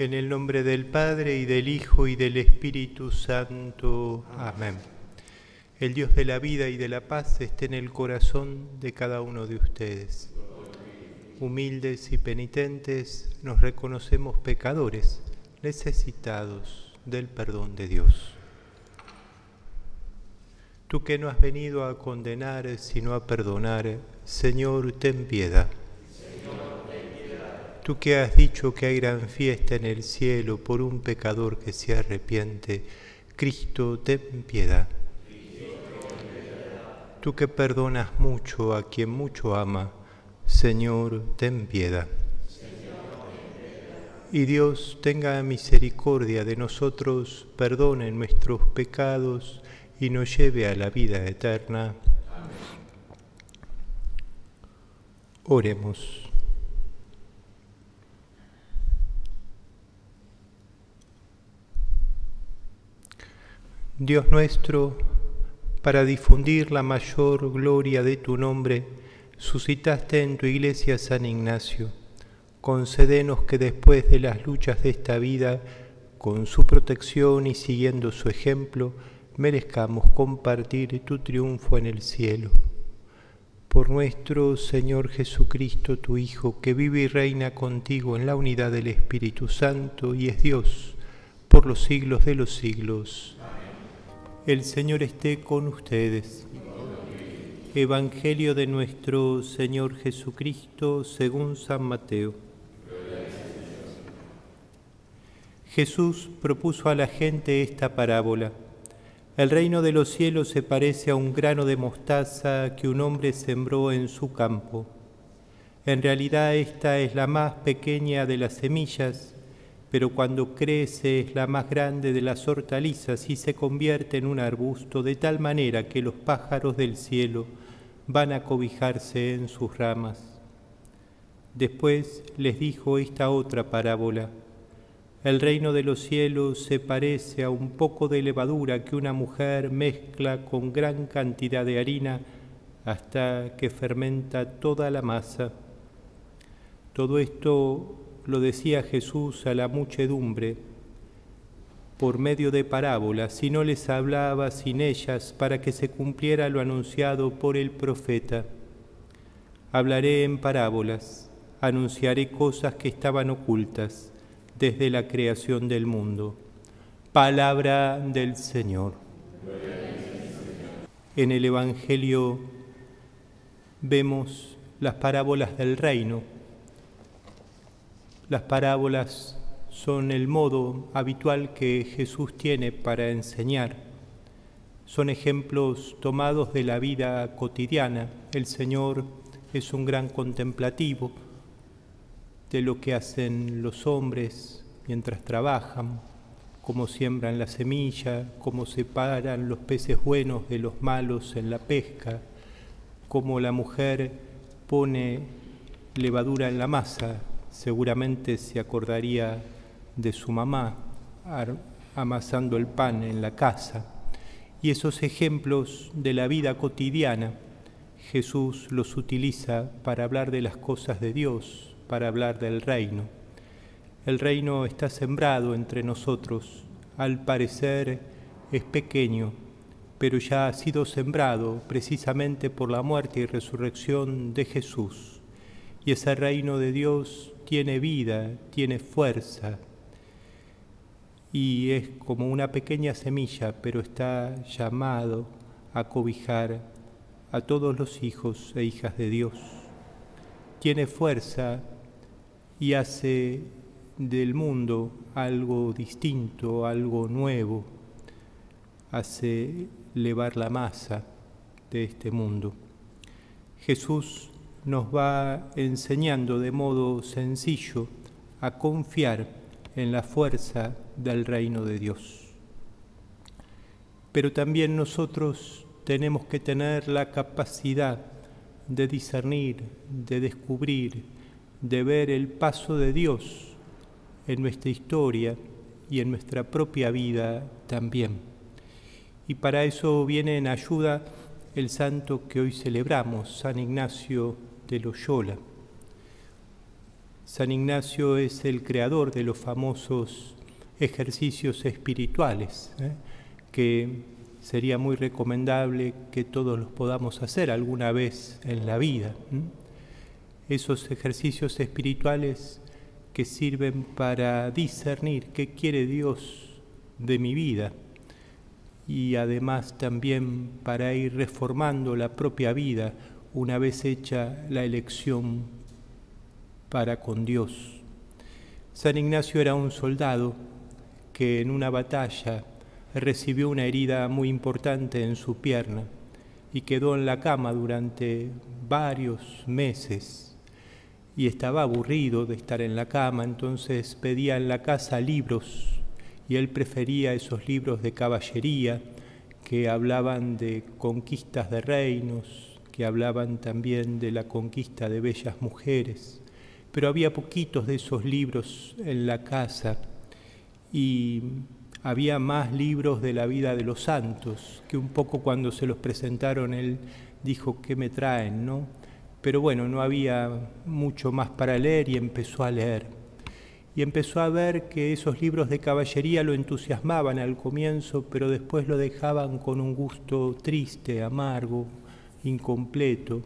En el nombre del Padre y del Hijo y del Espíritu Santo. Amén. El Dios de la vida y de la paz esté en el corazón de cada uno de ustedes. Humildes y penitentes, nos reconocemos pecadores, necesitados del perdón de Dios. Tú que no has venido a condenar, sino a perdonar, Señor, ten piedad. Tú que has dicho que hay gran fiesta en el cielo por un pecador que se arrepiente, Cristo, ten piedad. Tú que perdonas mucho a quien mucho ama, Señor, ten piedad. Y Dios tenga misericordia de nosotros, perdone nuestros pecados y nos lleve a la vida eterna. Oremos. Dios nuestro, para difundir la mayor gloria de tu nombre, suscitaste en tu iglesia San Ignacio. Concédenos que después de las luchas de esta vida, con su protección y siguiendo su ejemplo, merezcamos compartir tu triunfo en el cielo. Por nuestro Señor Jesucristo, tu Hijo, que vive y reina contigo en la unidad del Espíritu Santo y es Dios por los siglos de los siglos. El Señor esté con ustedes. Evangelio de nuestro Señor Jesucristo según San Mateo. Jesús propuso a la gente esta parábola. El reino de los cielos se parece a un grano de mostaza que un hombre sembró en su campo. En realidad esta es la más pequeña de las semillas pero cuando crece es la más grande de las hortalizas y se convierte en un arbusto de tal manera que los pájaros del cielo van a cobijarse en sus ramas. Después les dijo esta otra parábola. El reino de los cielos se parece a un poco de levadura que una mujer mezcla con gran cantidad de harina hasta que fermenta toda la masa. Todo esto lo decía Jesús a la muchedumbre por medio de parábolas, y no les hablaba sin ellas para que se cumpliera lo anunciado por el profeta. Hablaré en parábolas, anunciaré cosas que estaban ocultas desde la creación del mundo. Palabra del Señor. En el Evangelio vemos las parábolas del reino las parábolas son el modo habitual que Jesús tiene para enseñar. Son ejemplos tomados de la vida cotidiana. El Señor es un gran contemplativo de lo que hacen los hombres mientras trabajan, cómo siembran la semilla, cómo separan los peces buenos de los malos en la pesca, cómo la mujer pone levadura en la masa seguramente se acordaría de su mamá amasando el pan en la casa. Y esos ejemplos de la vida cotidiana, Jesús los utiliza para hablar de las cosas de Dios, para hablar del reino. El reino está sembrado entre nosotros, al parecer es pequeño, pero ya ha sido sembrado precisamente por la muerte y resurrección de Jesús. Y ese reino de Dios tiene vida, tiene fuerza y es como una pequeña semilla, pero está llamado a cobijar a todos los hijos e hijas de Dios. Tiene fuerza y hace del mundo algo distinto, algo nuevo, hace elevar la masa de este mundo. Jesús nos va enseñando de modo sencillo a confiar en la fuerza del reino de Dios. Pero también nosotros tenemos que tener la capacidad de discernir, de descubrir, de ver el paso de Dios en nuestra historia y en nuestra propia vida también. Y para eso viene en ayuda el santo que hoy celebramos, San Ignacio de Loyola. San Ignacio es el creador de los famosos ejercicios espirituales, ¿eh? que sería muy recomendable que todos los podamos hacer alguna vez en la vida. Esos ejercicios espirituales que sirven para discernir qué quiere Dios de mi vida y además también para ir reformando la propia vida una vez hecha la elección para con Dios. San Ignacio era un soldado que en una batalla recibió una herida muy importante en su pierna y quedó en la cama durante varios meses y estaba aburrido de estar en la cama, entonces pedía en la casa libros y él prefería esos libros de caballería que hablaban de conquistas de reinos, que hablaban también de la conquista de bellas mujeres, pero había poquitos de esos libros en la casa y había más libros de la vida de los santos, que un poco cuando se los presentaron él dijo, ¿qué me traen? ¿no? Pero bueno, no había mucho más para leer y empezó a leer y empezó a ver que esos libros de caballería lo entusiasmaban al comienzo, pero después lo dejaban con un gusto triste, amargo, incompleto,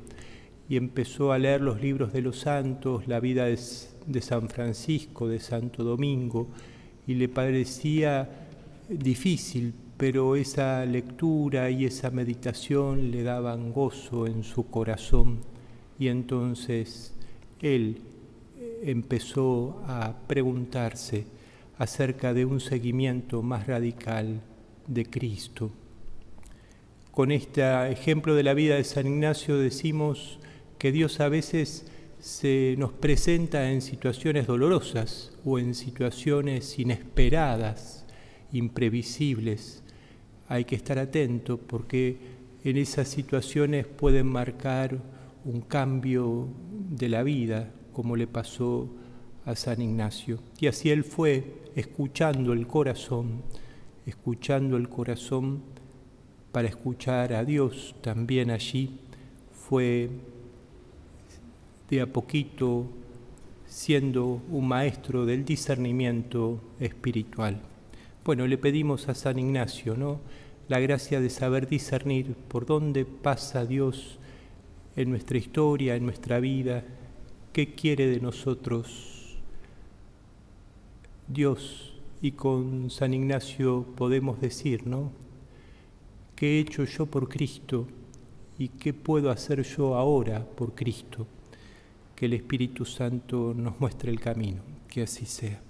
y empezó a leer los libros de los santos, la vida de, San Francisco, de Santo Domingo, y le parecía difícil, pero esa lectura y esa meditación le daban gozo en su corazón, y entonces él empezó a preguntarse acerca de un seguimiento más radical de Cristo. Con este ejemplo de la vida de San Ignacio decimos que Dios a veces se nos presenta en situaciones dolorosas o en situaciones inesperadas, imprevisibles. Hay que estar atento porque en esas situaciones pueden marcar un cambio de la vida, como le pasó a San Ignacio. Y así él fue escuchando el corazón, escuchando el corazón para escuchar a Dios también allí, fue de a poquito siendo un maestro del discernimiento espiritual. Bueno, le pedimos a San Ignacio, ¿no? La gracia de saber discernir por dónde pasa Dios en nuestra historia, en nuestra vida, qué quiere de nosotros Dios. Y con San Ignacio podemos decir, ¿no? ¿Qué he hecho yo por Cristo y qué puedo hacer yo ahora por Cristo? Que el Espíritu Santo nos muestre el camino, que así sea.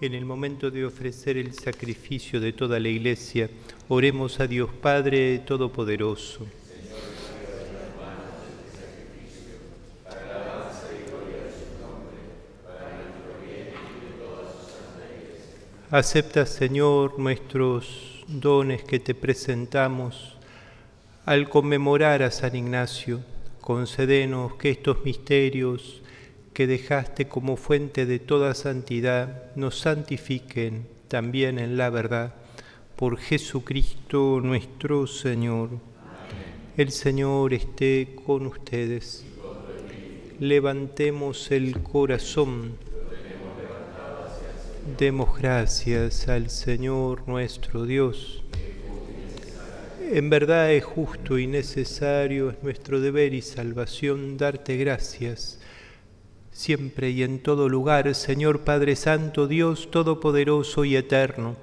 En el momento de ofrecer el sacrificio de toda la iglesia, oremos a Dios Padre Todopoderoso. Acepta, Señor, nuestros dones que te presentamos al conmemorar a San Ignacio. Concedenos que estos misterios que dejaste como fuente de toda santidad, nos santifiquen también en la verdad, por Jesucristo nuestro Señor. El Señor esté con ustedes. Levantemos el corazón. Demos gracias al Señor nuestro Dios. En verdad es justo y necesario, es nuestro deber y salvación darte gracias siempre y en todo lugar, Señor Padre Santo, Dios Todopoderoso y Eterno.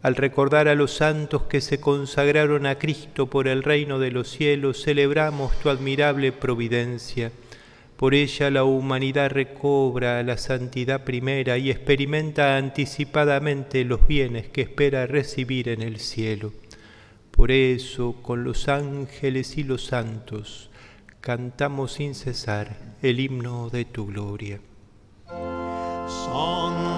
Al recordar a los santos que se consagraron a Cristo por el reino de los cielos, celebramos tu admirable providencia. Por ella la humanidad recobra la santidad primera y experimenta anticipadamente los bienes que espera recibir en el cielo. Por eso, con los ángeles y los santos, cantamos sin cesar el himno de tu gloria. Santo,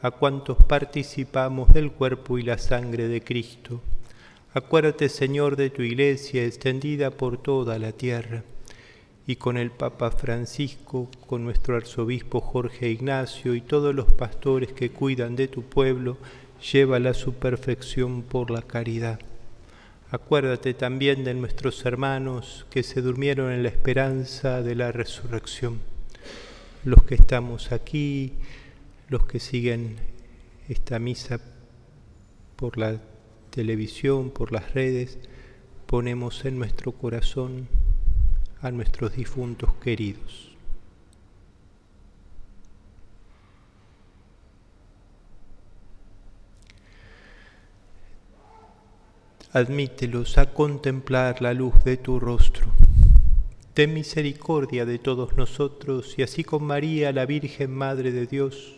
a cuantos participamos del cuerpo y la sangre de Cristo. Acuérdate, Señor, de tu iglesia extendida por toda la tierra, y con el Papa Francisco, con nuestro arzobispo Jorge Ignacio y todos los pastores que cuidan de tu pueblo, llévala a su perfección por la caridad. Acuérdate también de nuestros hermanos que se durmieron en la esperanza de la resurrección, los que estamos aquí, los que siguen esta misa por la televisión, por las redes, ponemos en nuestro corazón a nuestros difuntos queridos. Admítelos a contemplar la luz de tu rostro. Ten misericordia de todos nosotros y así con María, la Virgen Madre de Dios,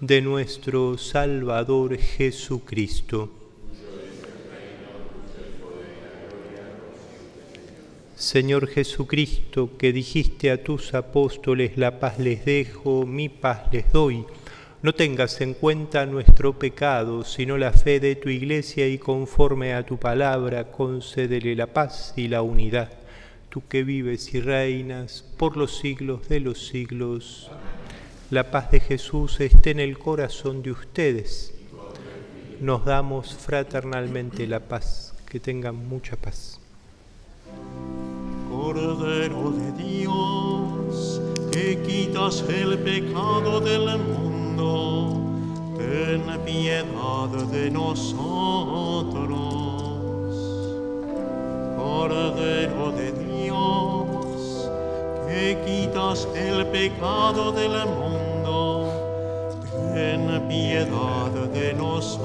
nuestro Salvador Jesucristo. Señor Jesucristo, que dijiste a tus apóstoles, la paz les dejo, mi paz les doy. No tengas en cuenta nuestro pecado, sino la fe de tu iglesia y conforme a tu palabra, concédele la paz y la unidad. Tú que vives y reinas por los siglos de los siglos. La paz de Jesús esté en el corazón de ustedes. Nos damos fraternalmente la paz. Que tengan mucha paz. Cordero de Dios, que quitas el pecado del mundo, ten piedad de nosotros. Cordero de Dios, que quitas el pecado del mundo, ten piedad de nosotros.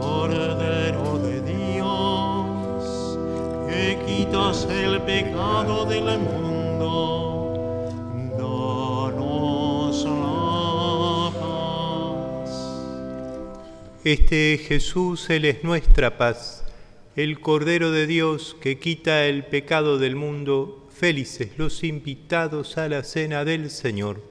Cordero de Dios, que quitas el pecado del mundo, danos la paz. Este Jesús, Él es nuestra paz, el Cordero de Dios que quita el pecado del mundo. Felices los invitados a la cena del Señor.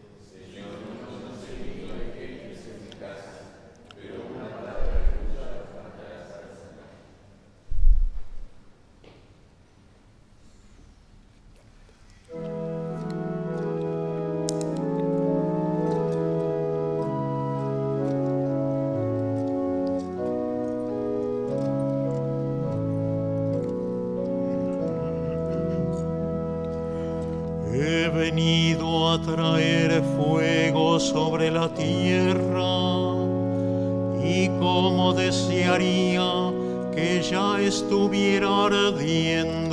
Fuego sobre la tierra y como desearía que ya estuviera ardiendo.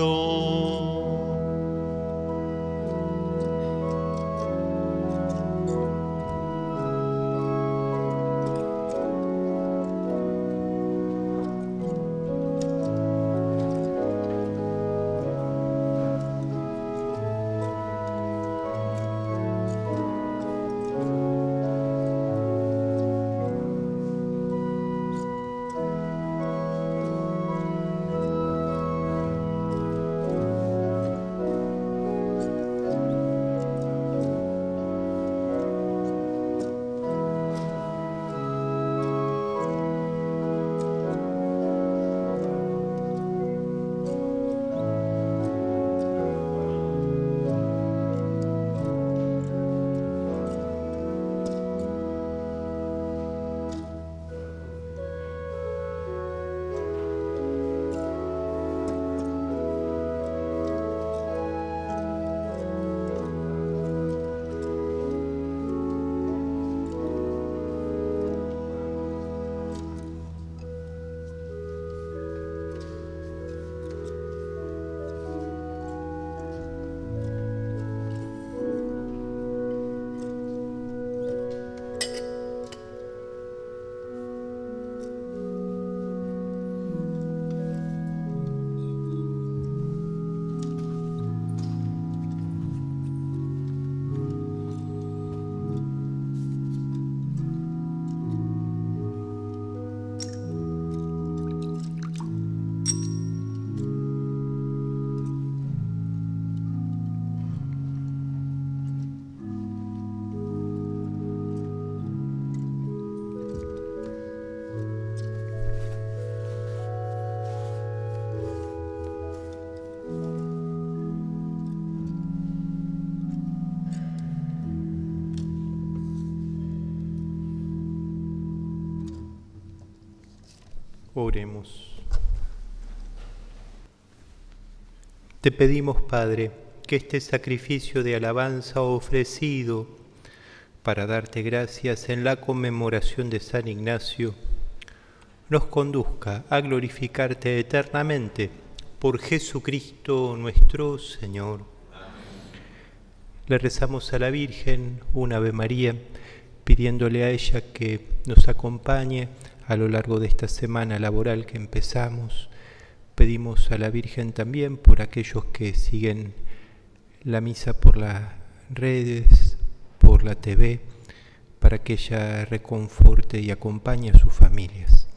Oremos. Te pedimos, Padre, que este sacrificio de alabanza ofrecido para darte gracias en la conmemoración de San Ignacio, nos conduzca a glorificarte eternamente por Jesucristo nuestro Señor. Le rezamos a la Virgen una Ave María, pidiéndole a ella que nos acompañe a lo largo de esta semana laboral que empezamos. Pedimos a la Virgen también por aquellos que siguen la misa por las redes, por la TV, para que ella reconforte y acompañe a sus familias.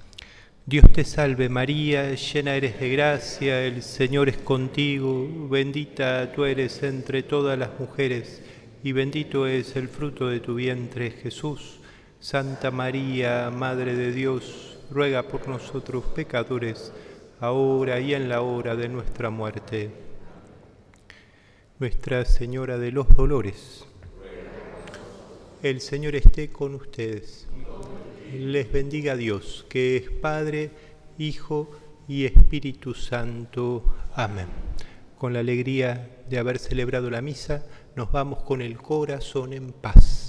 Dios te salve María, llena eres de gracia, el Señor es contigo, bendita tú eres entre todas las mujeres, y bendito es el fruto de tu vientre Jesús. Santa María, Madre de Dios, ruega por nosotros pecadores, ahora y en la hora de nuestra muerte. Nuestra Señora de los Dolores, el Señor esté con ustedes les bendiga Dios, que es Padre, Hijo y Espíritu Santo. Amén. Con la alegría de haber celebrado la misa, nos vamos con el corazón en paz.